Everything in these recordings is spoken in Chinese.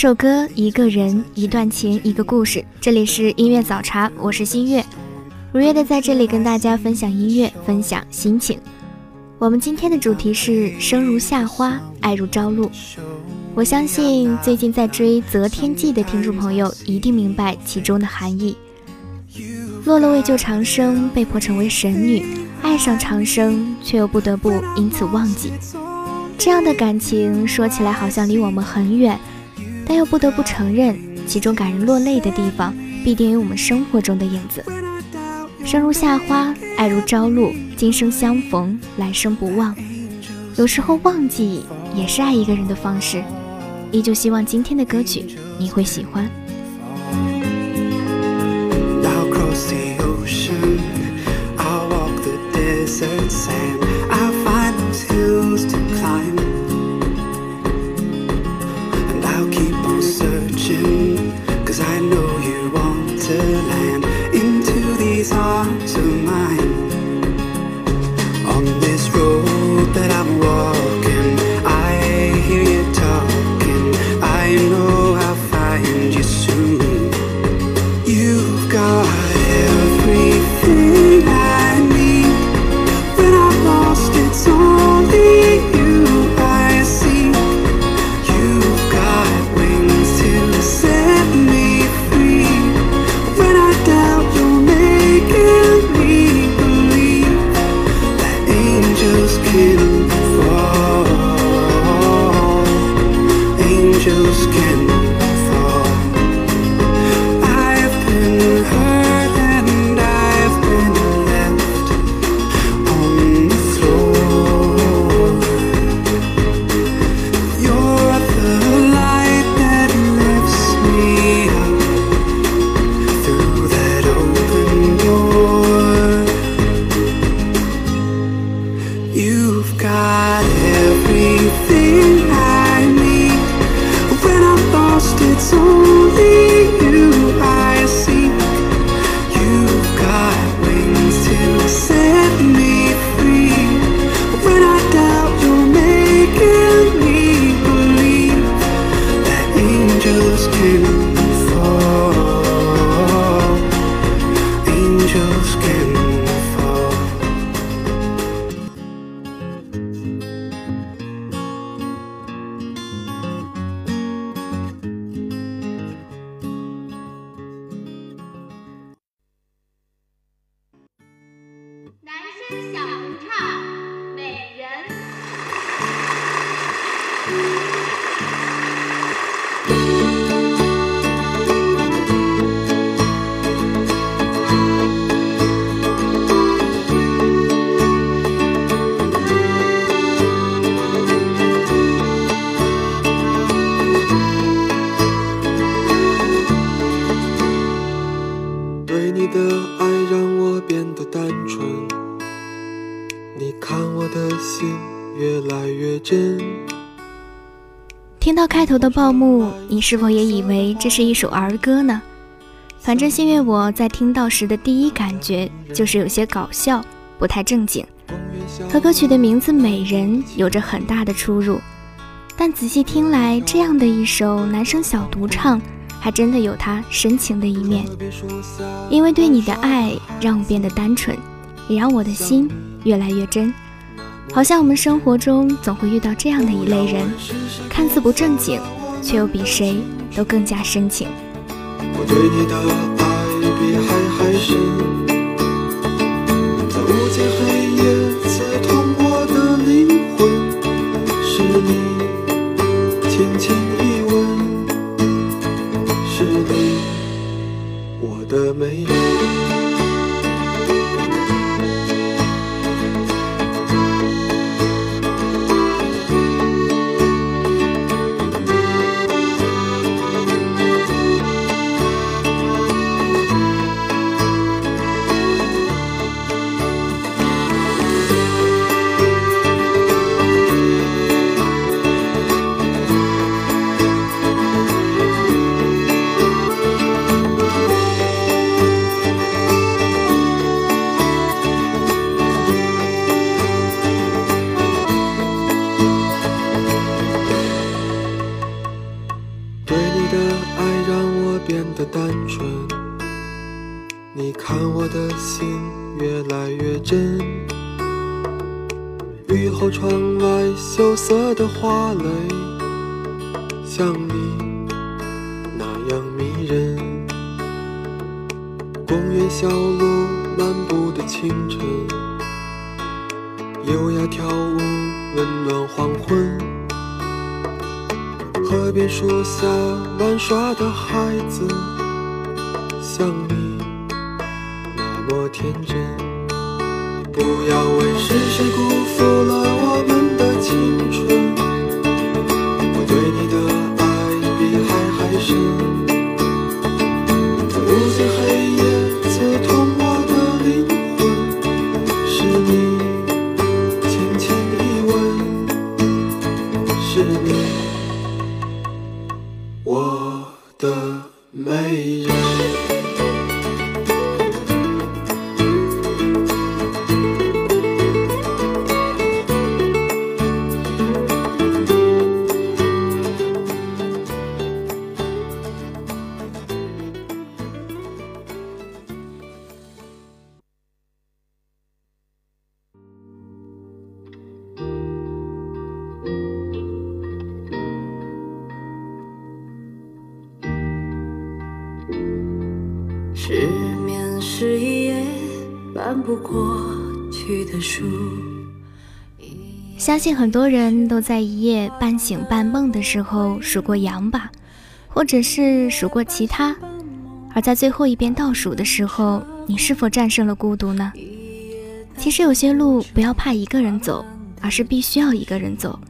首歌，一个人，一段情，一个故事。这里是音乐早茶，我是新月，如约的在这里跟大家分享音乐，分享心情。我们今天的主题是生如夏花，爱如朝露。我相信最近在追《择天记》的听众朋友一定明白其中的含义。落了为救长生，被迫成为神女，爱上长生，却又不得不因此忘记。这样的感情说起来好像离我们很远，但又不得不承认，其中感人落泪的地方，必定有我们生活中的影子。生如夏花，爱如朝露，今生相逢，来生不忘。有时候忘记也是爱一个人的方式。依旧希望今天的歌曲你会喜欢。开头的报幕，你是否也以为这是一首儿歌呢？反正星月我在听到时的第一感觉就是有些搞笑，不太正经，和歌曲的名字《美人》有着很大的出入。但仔细听来，这样的一首男声小独唱，还真的有他深情的一面。因为对你的爱，让我变得单纯，也让我的心越来越真。好像我们生活中总会遇到这样的一类人，看似不正经，却又比谁都更加深情。我对你的爱比海还深，轻轻一雨后窗外羞涩的花蕾像你那样迷人公园小路漫步的清晨优雅跳舞温暖黄昏河边树下玩耍的孩子像你那么天真不要问是谁孤相信很多人都在一夜半醒半梦的时候数过羊吧，或者是数过其他。而在最后一遍倒数的时候，你是否战胜了孤独呢？其实有些路不要怕一个人走，而是必须要一个人走，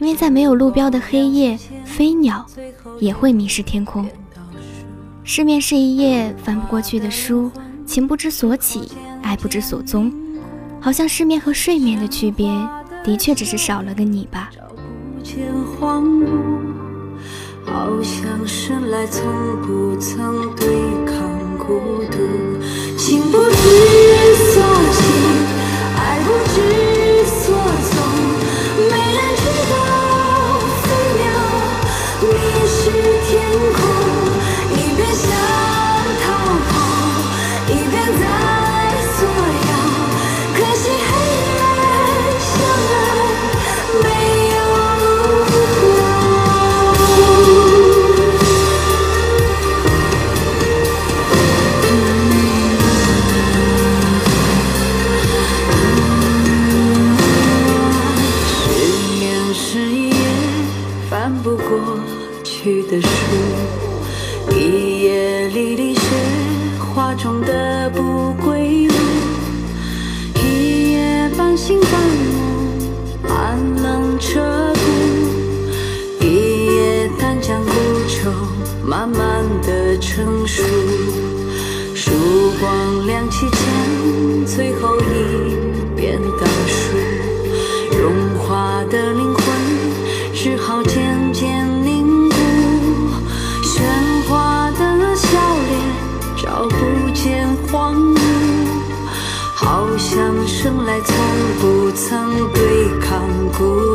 因为在没有路标的黑夜，飞鸟也会迷失天空。失眠是一夜翻不过去的书，情不知所起，爱不知所踪。好像失眠和睡眠的区别，的确只是少了个你吧。好像生来从不曾对抗孤独，情不知所起，爱不知翻不过去的书，一夜离离雪花中的不归路，一夜半醒半梦，寒冷彻骨，一夜淡江孤愁慢慢的成熟，曙光亮起前最后一。曾对抗孤独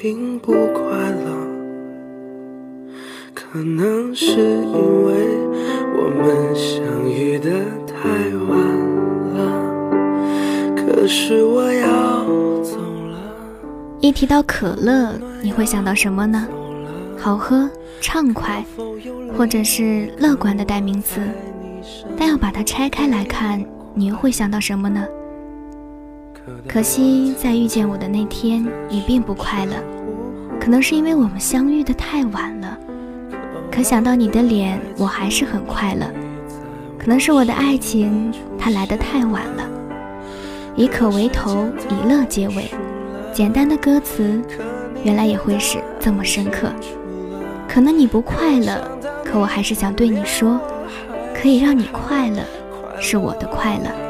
并不快乐。可能是因为我们相遇的太晚了。可是我要走了，一提到可乐，你会想到什么呢？好喝、畅快，或者是乐观的代名词。但要把它拆开来看，你又会想到什么呢？可惜在遇见我的那天，你并不快乐，可能是因为我们相遇的太晚了。可想到你的脸，我还是很快乐。可能是我的爱情，它来得太晚了。以可为头，以乐结尾，简单的歌词，原来也会是这么深刻。可能你不快乐，可我还是想对你说，可以让你快乐，是我的快乐。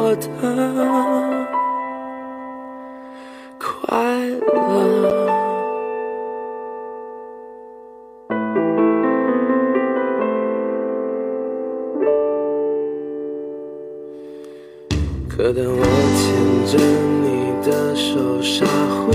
我的快乐。可当我牵着你的手，傻乎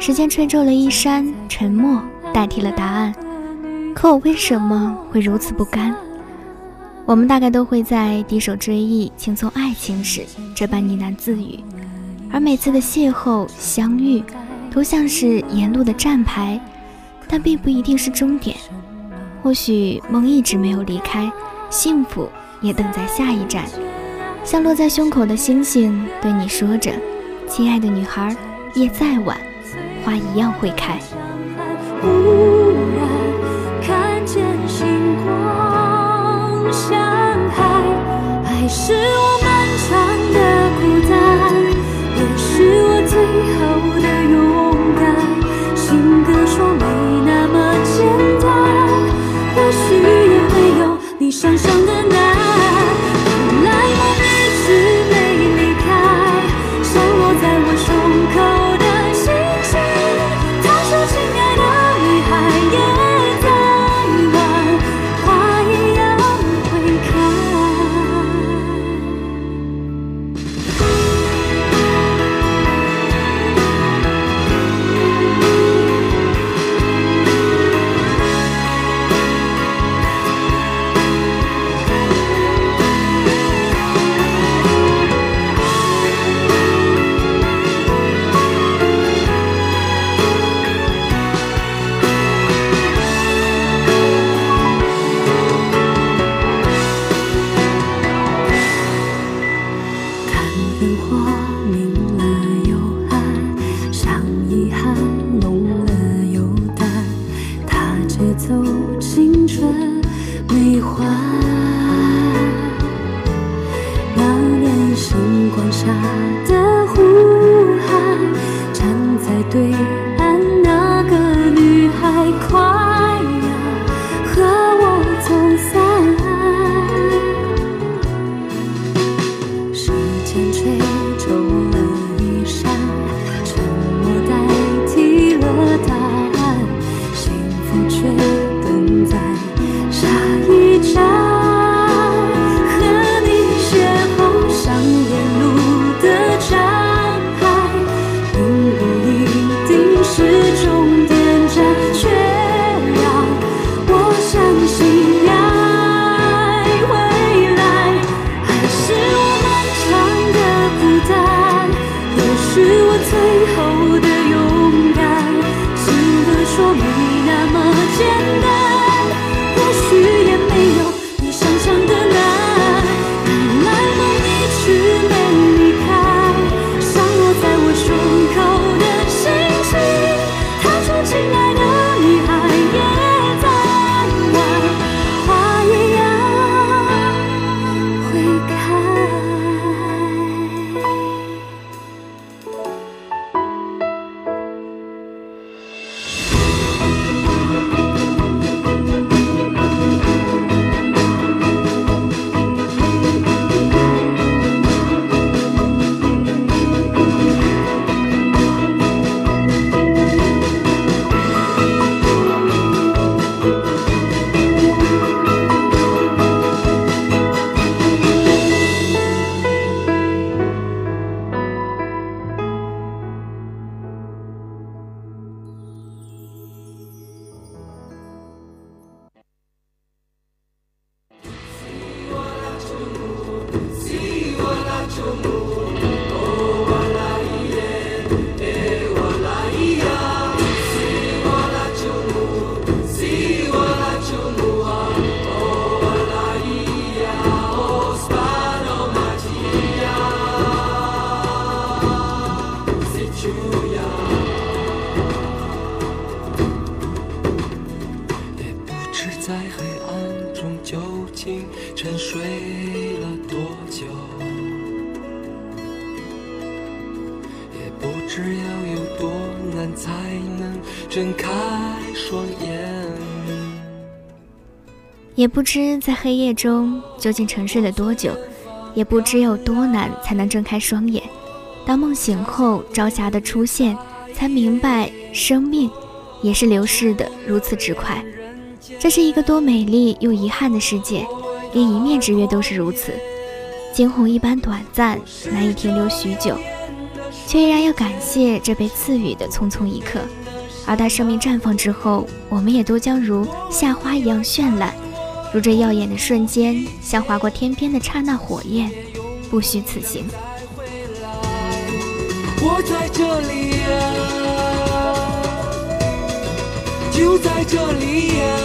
时间吹皱了衣衫沉默代替了答案。可我为什么会如此不甘？我们大概都会在低首追忆轻松爱情时这般呢喃自语。而每次的邂逅相遇都像是沿路的站牌但并不一定是终点。或许梦一直没有离开幸福也等在下一站。像落在胸口的星星对你说着亲爱的女孩夜再晚。花一样会开。是我们。睡了多久，也不知要有多难才能睁开双眼。也不知在黑夜中究竟沉睡了多久，也不知有多难才能睁开双眼。当梦醒后，朝霞的出现，才明白生命也是流逝的如此之快。这是一个多美丽又遗憾的世界，连一面之约都是如此。惊鸿一般短暂，难以停留许久，却依然要感谢这被赐予的匆匆一刻。而待生命绽放之后，我们也都将如夏花一样绚烂。如这耀眼的瞬间，像划过天边的刹那火焰，不虚此行。我在这里呀、就在这里呀、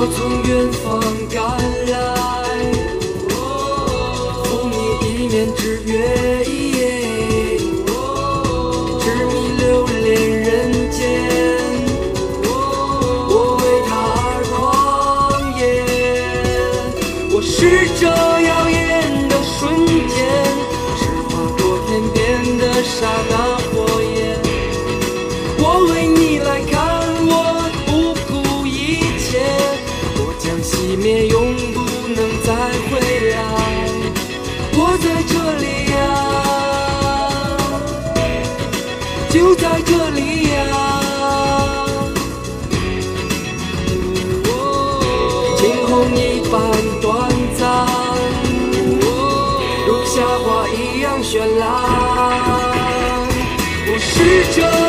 我从远方赶来，我是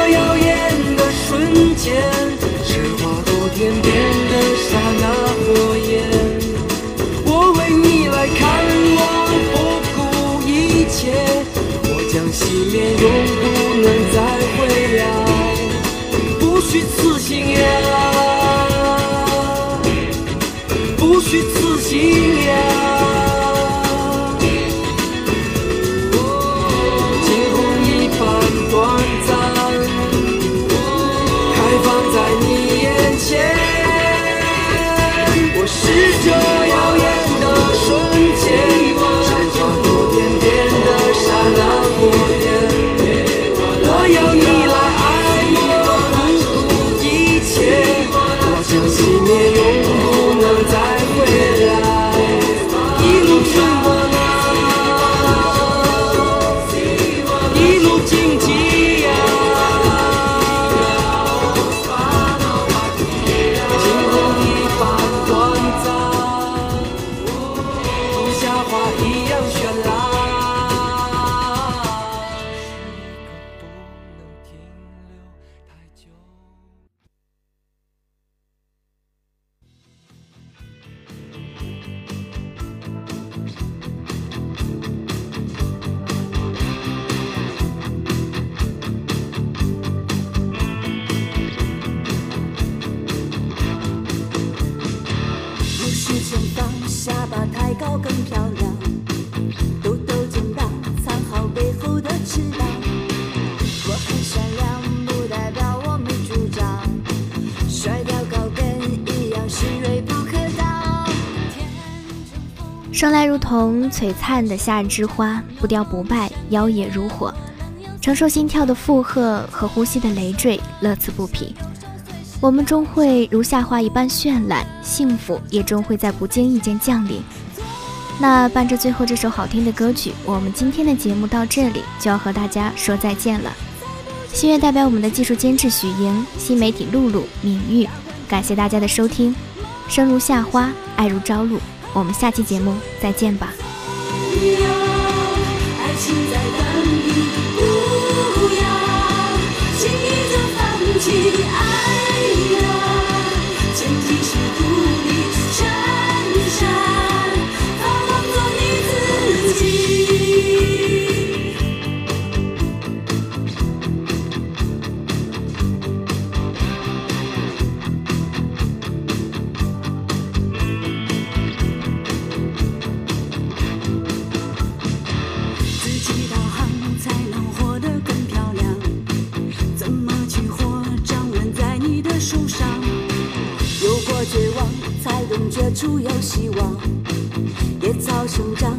生来如同璀璨的夏日之花，不凋不败，妖冶如火，承受心跳的负荷和呼吸的累赘，乐此不疲。我们终会如夏花一般绚烂，幸福也终会在不经意间降临。那伴着最后这首好听的歌曲，我们今天的节目到这里就要和大家说再见了。心愿代表我们的技术监制许莹，新媒体露露、敏玉，感谢大家的收听。生如夏花，爱如朝露。我们下期节目再见吧。爱情在等你，不要轻易就放弃。爱呀，处有希望。野草生长，